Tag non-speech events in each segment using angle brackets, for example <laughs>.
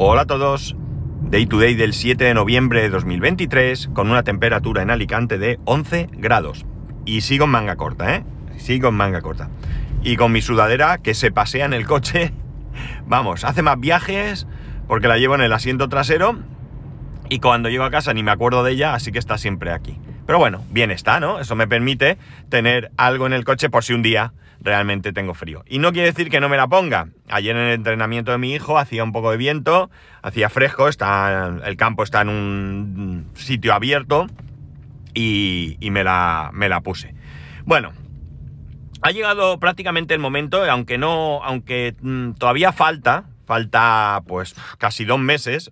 Hola a todos. Day to day del 7 de noviembre de 2023 con una temperatura en Alicante de 11 grados. Y sigo en manga corta, ¿eh? Sigo en manga corta. Y con mi sudadera que se pasea en el coche. <laughs> Vamos, hace más viajes porque la llevo en el asiento trasero y cuando llego a casa ni me acuerdo de ella, así que está siempre aquí. Pero bueno, bien está, ¿no? Eso me permite tener algo en el coche por si un día realmente tengo frío. Y no quiere decir que no me la ponga. Ayer en el entrenamiento de mi hijo hacía un poco de viento, hacía fresco, está, el campo está en un sitio abierto y, me, la, me la puse. Bueno, ha llegado prácticamente el momento, aunque no, aunque mm, todavía falta, falta pues casi dos meses,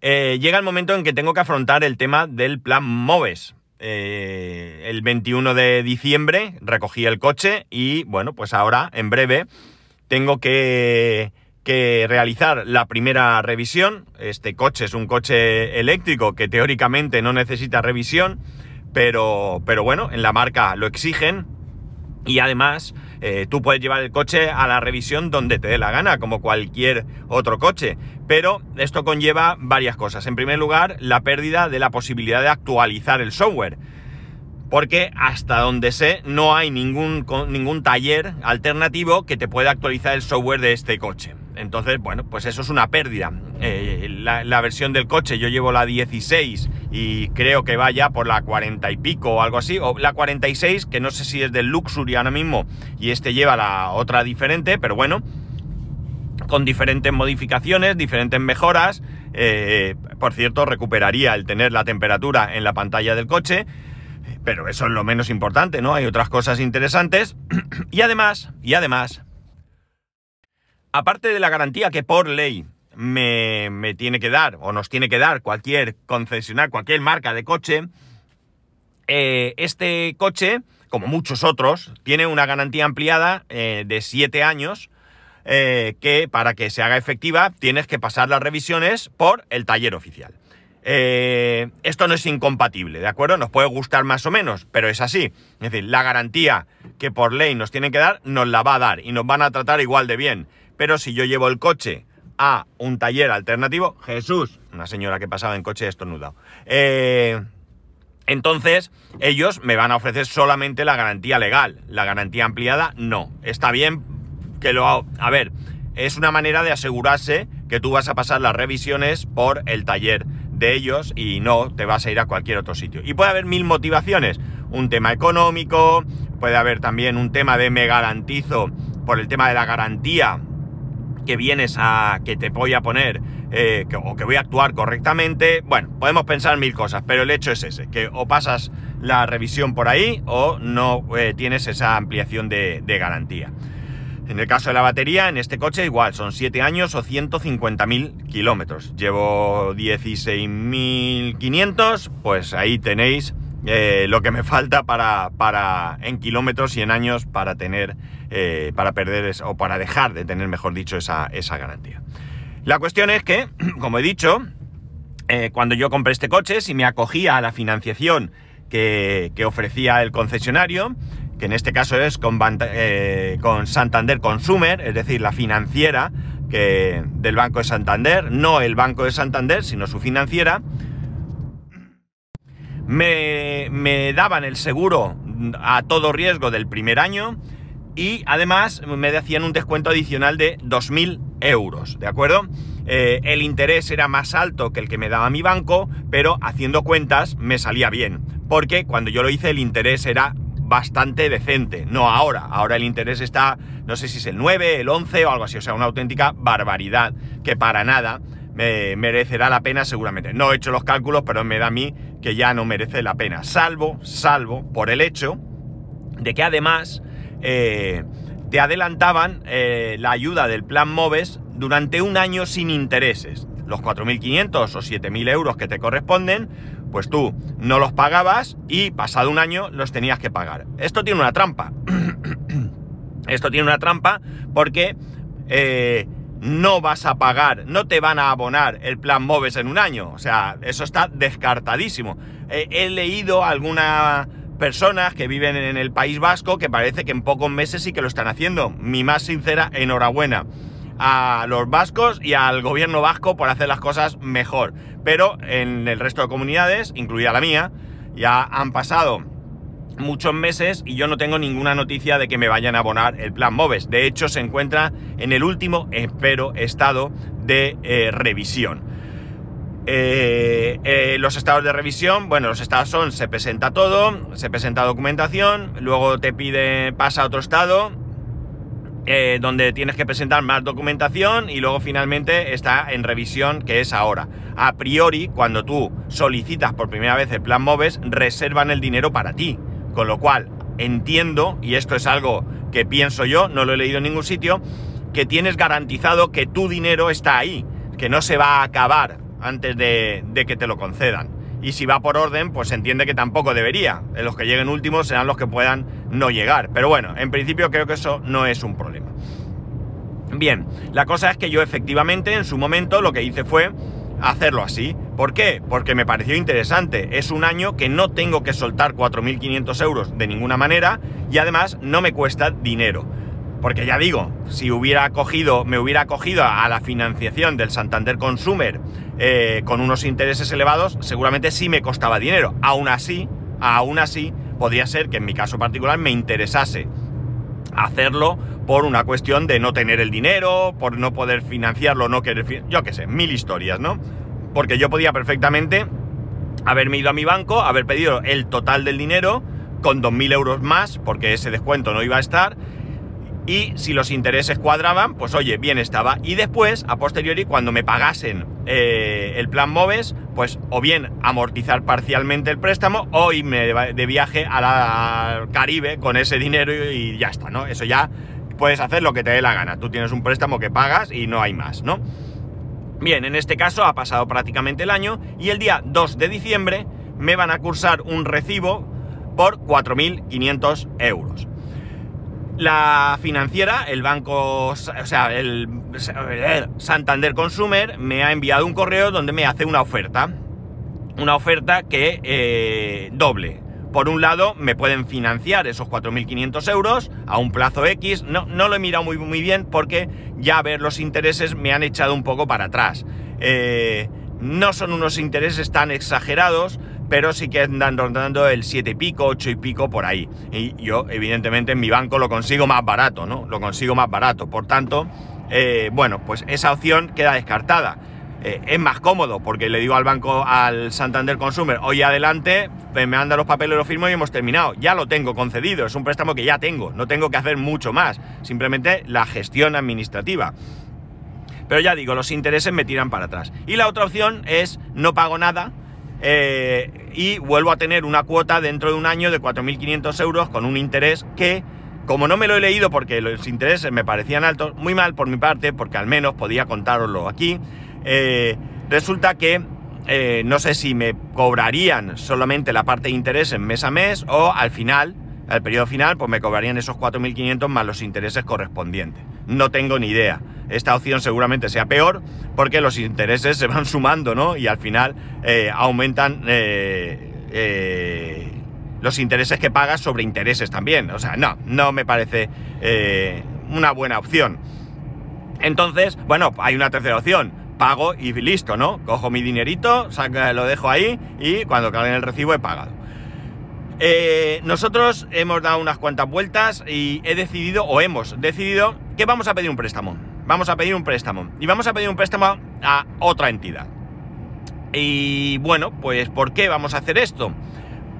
eh, llega el momento en que tengo que afrontar el tema del plan MOVES. Eh, el 21 de diciembre recogí el coche y bueno, pues ahora, en breve, tengo que, que realizar la primera revisión. Este coche es un coche eléctrico que teóricamente no necesita revisión, pero, pero bueno, en la marca lo exigen y además eh, tú puedes llevar el coche a la revisión donde te dé la gana, como cualquier otro coche. Pero esto conlleva varias cosas. En primer lugar, la pérdida de la posibilidad de actualizar el software. Porque hasta donde sé, no hay ningún, ningún taller alternativo que te pueda actualizar el software de este coche. Entonces, bueno, pues eso es una pérdida. Eh, la, versión del coche, yo llevo la 16 y creo que vaya por la 40 y pico o algo así, o la 46, que no sé si es del Luxury ahora mismo, y este lleva la otra diferente, pero bueno, con diferentes modificaciones, diferentes mejoras. Eh, por cierto, recuperaría el tener la temperatura en la pantalla del coche. Pero eso es lo menos importante, ¿no? Hay otras cosas interesantes. <clears throat> y además, y además, aparte de la garantía que por ley me, tiene que dar, o nos tiene que dar cualquier concesionar, cualquier marca de coche, eh, este coche, como muchos otros, tiene una garantía ampliada eh, de 7 años, eh, que para que se haga efectiva tienes que pasar las revisiones por el taller oficial. esto no es incompatible, ¿de acuerdo? Nos puede gustar más o menos, pero es así. Es decir, la garantía que por ley nos tienen que dar, nos la va a dar y nos van a tratar igual de bien. Pero si yo llevo el coche a un taller alternativo, Jesús, una señora que pasaba en coche estornudado. Eh, entonces, ellos me van a ofrecer solamente la garantía legal. La garantía ampliada, no. Está bien que lo... A ver, es una manera de asegurarse que tú vas a pasar las revisiones por el taller de ellos y no te vas a ir a cualquier otro sitio. Y puede haber mil motivaciones. Un tema económico, puede haber también un tema de me garantizo por el tema de la garantía que vienes a que te voy a poner eh, o que voy a actuar correctamente. Bueno, podemos pensar mil cosas, pero el hecho es ese, que o pasas la revisión por ahí o no eh, tienes esa ampliación de, garantía. En el caso de la batería, en este coche igual, son 7 años o 150.000 kilómetros. Llevo 16.500, pues ahí tenéis eh, lo que me falta para, para, en kilómetros y en años para tener, eh, para perder o para dejar de tener, mejor dicho, esa, garantía. La cuestión es que, <clears throat> como he dicho, eh, cuando yo compré este coche, si me acogía a la financiación que, ofrecía el concesionario, que en este caso es con, con, Santander Consumer, es decir, la financiera que, del Banco de Santander, no el Banco de Santander, sino su financiera, me, daban el seguro a todo riesgo del primer año y además me hacían un descuento adicional de 2.000 euros, ¿de acuerdo? Eh, el interés era más alto que el que me daba mi banco, pero haciendo cuentas me salía bien, porque cuando yo lo hice el interés era bastante decente, no ahora, ahora el interés está, no sé si es el 9, el 11 o algo así, o sea, una auténtica barbaridad que para nada me merecerá la pena seguramente. No he hecho los cálculos, pero me da a mí que ya no merece la pena. Salvo, salvo por el hecho de que además eh, te adelantaban eh, la ayuda del plan MOVES durante un año sin intereses. Los 4.500 o 7.000 euros que te corresponden, pues tú no los pagabas y pasado un año los tenías que pagar. Esto tiene una trampa. <clears throat> Esto tiene una trampa porque eh, no vas a pagar, no te van a abonar el plan MOVES en un año. O sea, eso está descartadísimo. he leído algunas personas que viven en el País Vasco que parece que en pocos meses sí que lo están haciendo. Mi más sincera enhorabuena. A los vascos y al gobierno vasco por hacer las cosas mejor. Pero en el resto de comunidades, incluida la mía, ya han pasado muchos meses y yo no tengo ninguna noticia de que me vayan a abonar el plan MOVES. De hecho, se encuentra en el último, espero, estado de eh, revisión. Eh, eh, los estados de revisión, bueno, los estados son, se presenta todo, se presenta documentación, luego te pide, pasa a otro estado, donde tienes que presentar más documentación y luego finalmente está en revisión, que es ahora. A priori, cuando tú solicitas por primera vez el plan MOVES, reservan el dinero para ti. Con lo cual, entiendo, y esto es algo que pienso yo, no lo he leído en ningún sitio, que tienes garantizado que tu dinero está ahí, que no se va a acabar antes de, que te lo concedan. Y si va por orden, pues se entiende que tampoco debería. Los que lleguen últimos serán los que puedan no llegar. Pero bueno, en principio creo que eso no es un problema. Bien, la cosa es que yo efectivamente en su momento lo que hice fue hacerlo así. ¿Por qué? Porque me pareció interesante. Es un año que no tengo que soltar 4.500 euros de ninguna manera y además no me cuesta dinero. Porque ya digo, si hubiera cogido, me hubiera cogido a la financiación del Santander Consumer eh, con unos intereses elevados, seguramente sí me costaba dinero. Aún así, aún así, podría ser que en mi caso particular me interesase hacerlo por una cuestión de no tener el dinero, por no poder financiarlo, no querer, yo qué sé, mil historias, ¿no? Porque yo podía perfectamente haberme ido a mi banco, haber pedido el total del dinero con 2.000 euros más, porque ese descuento no iba a estar, y si los intereses cuadraban, pues oye, bien estaba. Y después, a posteriori, cuando me pagasen eh, el plan MOVES, pues o bien amortizar parcialmente el préstamo o irme de viaje a la Caribe con ese dinero y ya está, ¿no? Eso ya puedes hacer lo que te dé la gana. Tú tienes un préstamo que pagas y no hay más, ¿no? Bien, en este caso ha pasado prácticamente el año y el día 2 de diciembre me van a cursar un recibo por 4.500 euros. La financiera, el banco, o sea, el, Santander Consumer, me ha enviado un correo donde me hace una oferta. Una oferta que eh, doble. Por un lado, me pueden financiar esos 4.500 euros a un plazo X. No, no lo he mirado muy, muy bien porque ya ver los intereses me han echado un poco para atrás. Eh, no son unos intereses tan exagerados, pero sí que andan rondando el 7 y pico, 8 y pico por ahí. Y yo, evidentemente, en mi banco lo consigo más barato, ¿no? Lo consigo más barato. Por tanto, eh, bueno, pues esa opción queda descartada. Eh, es más cómodo porque le digo al banco, al Santander Consumer, hoy adelante, me manda los papeles, los firmo y hemos terminado. Ya lo tengo concedido, es un préstamo que ya tengo, no tengo que hacer mucho más, simplemente la gestión administrativa. Pero ya digo, los intereses me tiran para atrás. Y la otra opción es no pago nada, eh, y vuelvo a tener una cuota dentro de un año de 4.500 euros con un interés que, como no me lo he leído porque los intereses me parecían altos, muy mal por mi parte, porque al menos podía contároslo aquí, eh, resulta que eh, no sé si me cobrarían solamente la parte de interés mes a mes o al final, al periodo final, pues me cobrarían esos 4.500 más los intereses correspondientes. No tengo ni idea esta opción seguramente sea peor porque los intereses se van sumando, ¿no? Y al final eh, aumentan eh, eh, los intereses que pagas sobre intereses también. O sea, no, no me parece una buena opción. Entonces, bueno, hay una tercera opción. Pago y listo, ¿no? Cojo mi dinerito, lo dejo ahí y cuando caiga el recibo he pagado. nosotros hemos dado unas cuantas vueltas y he decidido, o hemos decidido, que vamos a pedir un préstamo vamos a pedir un préstamo. Y vamos a pedir un préstamo a otra entidad. Y bueno, pues ¿por qué vamos a hacer esto?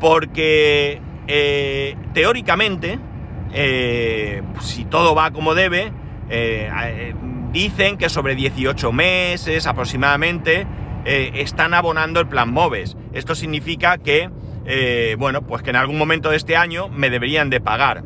Porque eh, teóricamente, eh, si todo va como debe, eh, dicen que sobre 18 meses aproximadamente están abonando el plan MOVES. Esto significa que, bueno, pues que en algún momento de este año me deberían de pagar.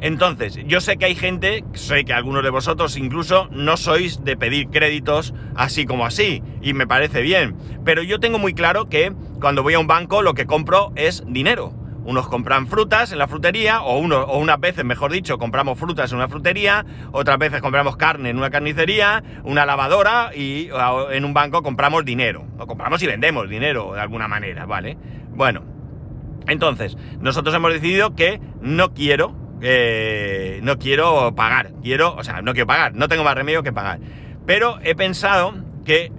Entonces, yo sé que hay gente, sé que algunos de vosotros incluso no sois de pedir créditos así como así, y me parece bien, pero yo tengo muy claro que cuando voy a un banco lo que compro es dinero. Unos compran frutas en la frutería, o, uno, o unas veces, mejor dicho, compramos frutas en una frutería, otras veces compramos carne en una carnicería, una lavadora y en un banco compramos dinero. O compramos y vendemos dinero de alguna manera, ¿vale? Bueno, entonces, nosotros hemos decidido que no quiero eh, no quiero pagar. Quiero, o sea, no quiero pagar, no tengo más remedio que pagar. Pero he pensado que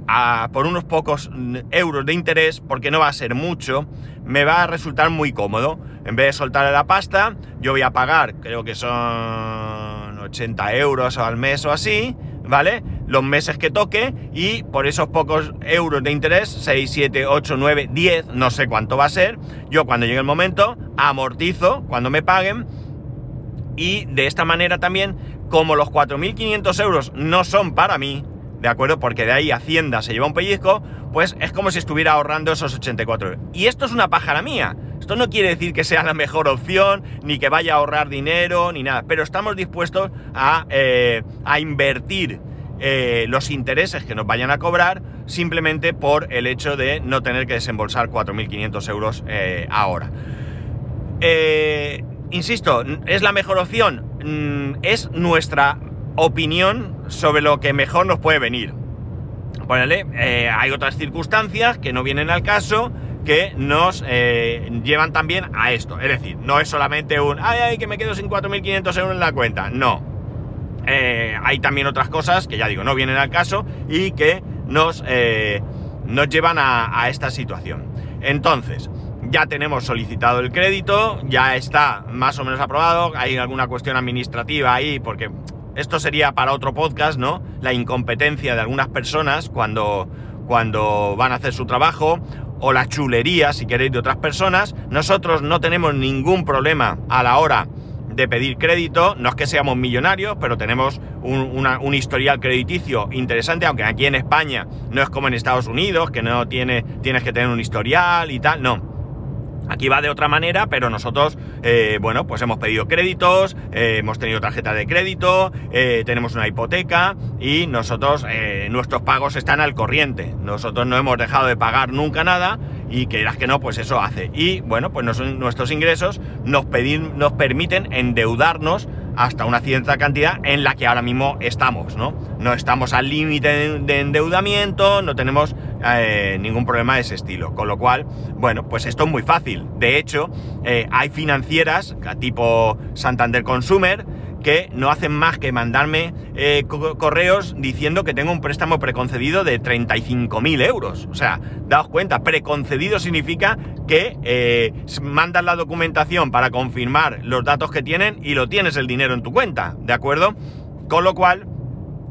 por unos pocos euros de interés, porque no va a ser mucho, me va a resultar muy cómodo. En vez de soltarle la pasta, yo voy a pagar, creo que son 80 euros al mes o así, ¿vale? Los meses que toque y por esos pocos euros de interés, 6, 7, 8, 9, 10, no sé cuánto va a ser, yo cuando llegue el momento amortizo cuando me paguen y de esta manera también, como los 4.500 euros no son para mí, ¿de acuerdo? Porque de ahí Hacienda se lleva un pellizco, pues es como si estuviera ahorrando esos 84 euros. Y esto es una pájara mía. Esto no quiere decir que sea la mejor opción, ni que vaya a ahorrar dinero, ni nada, pero estamos dispuestos a, eh, invertir eh, los intereses que nos vayan a cobrar simplemente por el hecho de no tener que desembolsar 4.500 euros eh, ahora. Insisto, ¿es la mejor opción? Mm, es nuestra opinión sobre lo que mejor nos puede venir. Eh, hay otras circunstancias que no vienen al caso que nos eh, llevan también a esto. Es decir, no es solamente un, ay, ay, que me quedo sin 4.500 euros en la cuenta. No. Eh, hay también otras cosas que ya digo, no vienen al caso y que nos, nos llevan a esta situación. Entonces, ya tenemos solicitado el crédito, ya está más o menos aprobado, hay alguna cuestión administrativa ahí porque esto sería para otro podcast, ¿no? La incompetencia de algunas personas cuando, cuando van a hacer su trabajo o la chulería, si queréis, de otras personas. Nosotros no tenemos ningún problema a la hora de pedir crédito. No es que seamos millonarios, pero tenemos un, un, historial crediticio interesante, aunque aquí en España no es como en Estados Unidos, que no tiene, tienes que tener un historial y tal. No. Aquí va de otra manera, pero nosotros, eh, bueno, pues hemos pedido créditos, eh, hemos tenido tarjeta de crédito, eh, tenemos una hipoteca y nosotros, nuestros pagos están al corriente. Nosotros no hemos dejado de pagar nunca nada y que que no, pues eso hace. Y bueno, pues nuestros ingresos nos, nos permiten endeudarnos hasta una cierta cantidad en la que ahora mismo estamos, ¿no? No estamos al límite de endeudamiento, no tenemos eh, ningún problema de ese estilo. Con lo cual, bueno, pues esto es muy fácil. De hecho, eh, hay financieras tipo Santander Consumer que no hacen más que mandarme eh, correos diciendo que tengo un préstamo preconcedido de 35.000 euros. O sea, daos cuenta, preconcedido significa que eh, mandas la documentación para confirmar los datos que tienen y lo tienes el dinero en tu cuenta, ¿de acuerdo? Con lo cual,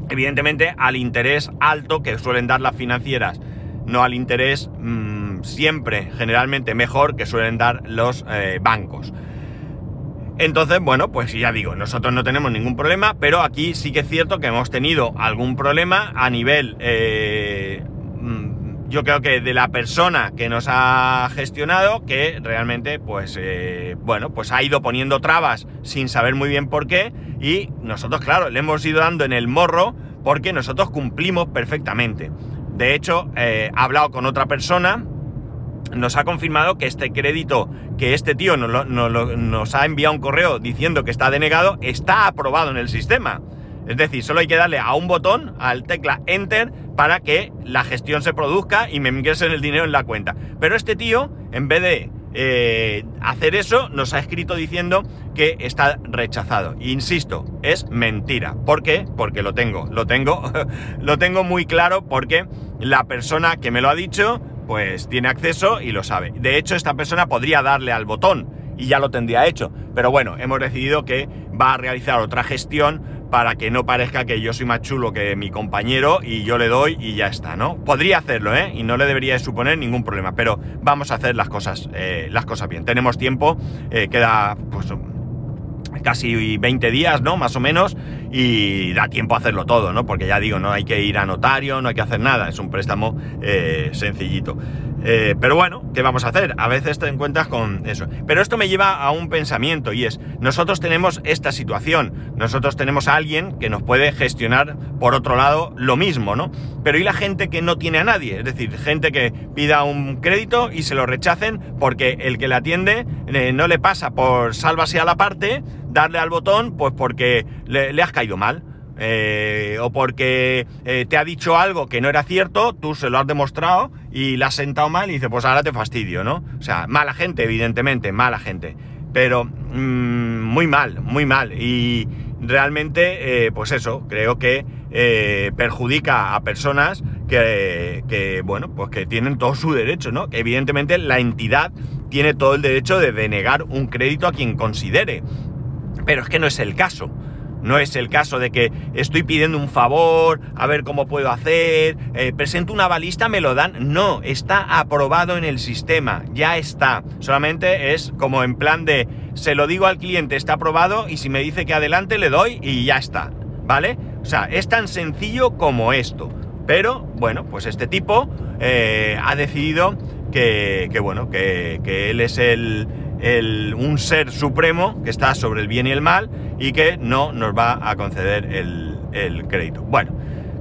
evidentemente, al interés alto que suelen dar las financieras, no al interés mm, siempre, generalmente mejor que suelen dar los eh, bancos. Entonces, bueno, pues ya digo, nosotros no tenemos ningún problema, pero aquí sí que es cierto que hemos tenido algún problema a nivel, eh, mm, yo creo que de la persona que nos ha gestionado, que realmente, pues, eh, bueno, pues ha ido poniendo trabas sin saber muy bien por qué, y nosotros, claro, le hemos ido dando en el morro porque nosotros cumplimos perfectamente. De hecho, eh, he hablado con otra persona, nos ha confirmado que este crédito que este tío nos, ha enviado un correo diciendo que está denegado está aprobado en el sistema. Es decir, solo hay que darle a un botón, al tecla Enter, para que la gestión se produzca y me ingresen el dinero en la cuenta. Pero este tío, en vez de eh, hacer eso, nos ha escrito diciendo que está rechazado. Insisto, es mentira. ¿Por qué? Porque lo tengo, lo tengo, <laughs> lo tengo muy claro porque la persona que me lo ha dicho pues tiene acceso y lo sabe. De hecho, esta persona podría darle al botón y ya lo tendría hecho. Pero bueno, hemos decidido que va a realizar otra gestión para que no parezca que yo soy más chulo que mi compañero y yo le doy y ya está, ¿no? Podría hacerlo, ¿eh? Y no le debería suponer ningún problema, pero vamos a hacer las cosas, eh, las cosas bien. Tenemos tiempo, eh, queda pues casi 20 días, ¿no? Más o menos, y da tiempo a hacerlo todo, ¿no? Porque ya digo, no hay que ir a notario, no hay que hacer nada, es un préstamo eh, sencillito. Eh, pero bueno, ¿qué vamos a hacer? A veces te encuentras con eso. Pero esto me lleva a un pensamiento y es, nosotros tenemos esta situación, nosotros tenemos a alguien que nos puede gestionar por otro lado lo mismo, ¿no? Pero ¿y la gente que no tiene a nadie? Es decir, gente que pida un crédito y se lo rechacen porque el que le atiende eh, no le pasa por sálvase a la parte, darle al botón, pues porque le has caído mal. Eh, o porque eh, te ha dicho algo que no era cierto, tú se lo has demostrado y le has sentado mal y dices, pues ahora te fastidio, ¿no? O sea, mala gente, evidentemente, mala gente. pero mm, muy mal, muy mal. Y realmente, eh, pues eso, creo que perjudica a personas que, bueno, pues que tienen todo su derecho, ¿no? Evidentemente la entidad tiene todo el derecho de denegar un crédito a quien considere. Pero es que no es el caso. No es el caso de que estoy pidiendo un favor, a ver cómo puedo hacer, eh, presento una balista, me lo dan. No, está aprobado en el sistema, ya está. Solamente es como en plan de, se lo digo al cliente, está aprobado y si me dice que adelante le doy y ya está. ¿Vale? O sea, es tan sencillo como esto. Pero bueno, pues este tipo eh, ha decidido que, bueno, que, que él es el, un ser supremo que está sobre el bien y el mal y que no nos va a conceder el, crédito. Bueno,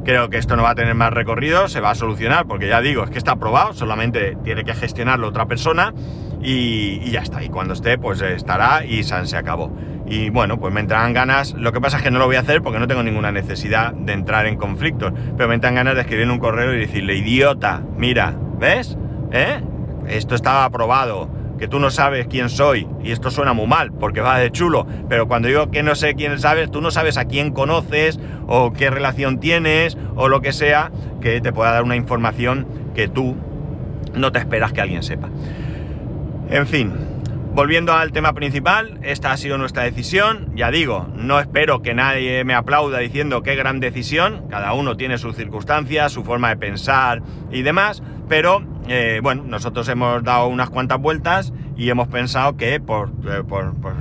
creo que esto no va a tener más recorrido, se va a solucionar porque ya digo, es que está aprobado, solamente tiene que gestionarlo otra persona y, ya está. Y cuando esté, pues estará y se acabó. Y bueno, pues me entrarán ganas, lo que pasa es que no lo voy a hacer porque no tengo ninguna necesidad de entrar en conflictos, pero me entran ganas de escribir un correo y decirle, idiota, mira, ¿ves? ¿Eh? Esto estaba aprobado que tú no sabes quién soy, y esto suena muy mal, porque va de chulo, pero cuando digo que no sé quién sabes, tú no sabes a quién conoces, o qué relación tienes, o lo que sea, que te pueda dar una información que tú no te esperas que alguien sepa. En fin, volviendo al tema principal, esta ha sido nuestra decisión, ya digo, no espero que nadie me aplauda diciendo qué gran decisión, cada uno tiene sus circunstancias, su forma de pensar y demás, pero eh, bueno, nosotros hemos dado unas cuantas vueltas y hemos pensado que por, eh,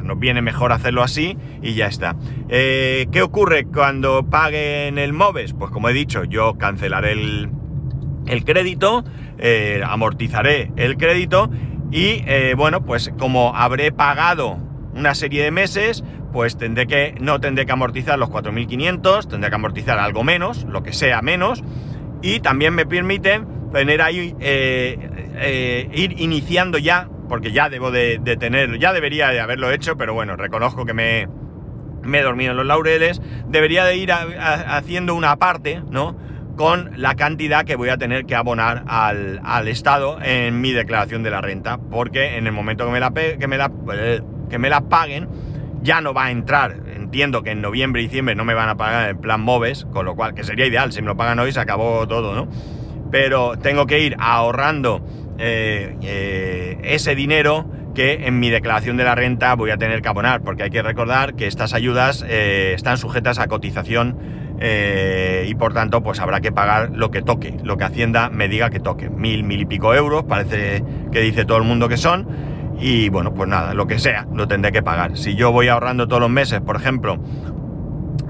nos viene mejor hacerlo así y ya está. Eh, ¿Qué ocurre cuando paguen el MOVES? Pues como he dicho, yo cancelaré el, el crédito, amortizaré el crédito y bueno, pues como habré pagado una serie de meses, pues tendré que, no tendré que amortizar los 4.500, tendré que amortizar algo menos, lo que sea menos, y también me permite tener ahí, eh, eh, ir iniciando ya, porque ya debo de, tener, ya debería de haberlo hecho, pero bueno, reconozco que me, me he dormido en los laureles, debería de ir haciendo una parte, ¿no? Con la cantidad que voy a tener que abonar al, al, Estado en mi declaración de la renta, porque en el momento que me la, que me la, que me la paguen, ya no va a entrar. Entiendo que en noviembre y diciembre no me van a pagar el plan MOVES, con lo cual, que sería ideal, si me lo pagan hoy se acabó todo, ¿no? Pero tengo que ir ahorrando eh, eh, ese dinero que en mi declaración de la renta voy a tener que abonar, porque hay que recordar que estas ayudas eh, están sujetas a cotización y por tanto pues habrá que pagar lo que toque, lo que Hacienda me diga que toque, mil, mil y pico euros, parece que dice todo el mundo que son, y bueno, pues nada, lo que sea, lo tendré que pagar. Si yo voy ahorrando todos los meses, por ejemplo,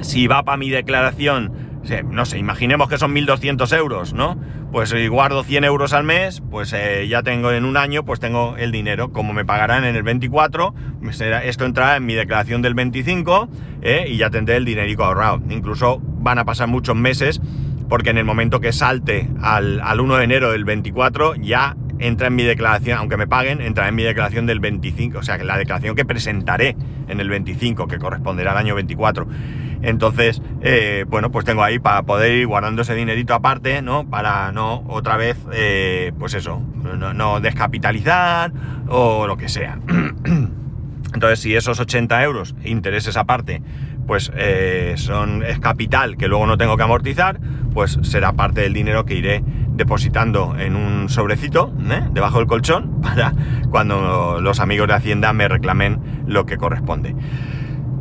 si va para mi declaración no sé, imaginemos que son 1.200 euros, ¿no? Pues si guardo 100 euros al mes, pues eh, ya tengo en un año, pues tengo el dinero. Como me pagarán en el 24, esto entrará en mi declaración del 25 ¿eh? y ya tendré el dinerico ahorrado. Incluso van a pasar muchos meses porque en el momento que salte al, al 1 de enero del 24 ya entra en mi declaración, aunque me paguen, entrará en mi declaración del 25, o sea, la declaración que presentaré en el 25, que corresponderá al año 24. Entonces, eh, bueno, pues tengo ahí para poder ir guardando ese dinerito aparte, ¿no? Para no otra vez, eh, pues eso, no, descapitalizar o lo que sea. <clears throat> Entonces, si esos 80 euros, intereses aparte, pues eh, es capital que luego no tengo que amortizar, pues será parte del dinero que iré depositando en un sobrecito debajo del colchón <laughs> para cuando los amigos de Hacienda me reclamen lo que corresponde.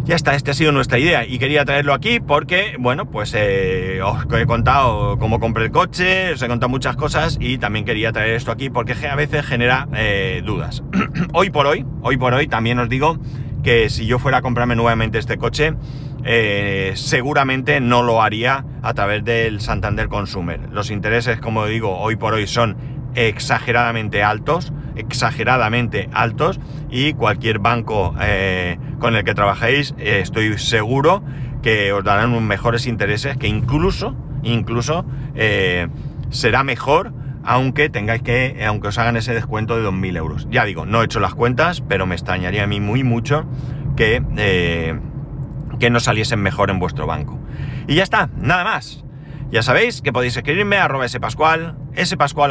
Ya está, esta ha sido nuestra idea y quería traerlo aquí porque, bueno, pues eh, os he contado cómo compré el coche, os he contado muchas cosas y también quería traer esto aquí porque a veces genera eh, dudas. <clears throat> hoy por hoy, hoy por hoy también os digo que si yo fuera a comprarme nuevamente este coche, eh, seguramente no lo haría a través del Santander Consumer. Los intereses, como digo, hoy por hoy son exageradamente altos, exageradamente altos y cualquier banco eh, con el que trabajéis eh, estoy seguro que os darán mejores intereses que incluso, incluso será mejor aunque tengáis que, aunque os hagan ese descuento de 2.000 euros. Ya digo, no he hecho las cuentas, pero me extrañaría a mí muy mucho que, que no saliesen mejor en vuestro banco. Y ya está, nada más. Ya sabéis que podéis escribirme a arroba spascual, spascual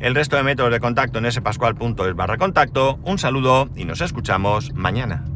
el resto de métodos de contacto en spascual.es barra contacto. Un saludo y nos escuchamos mañana.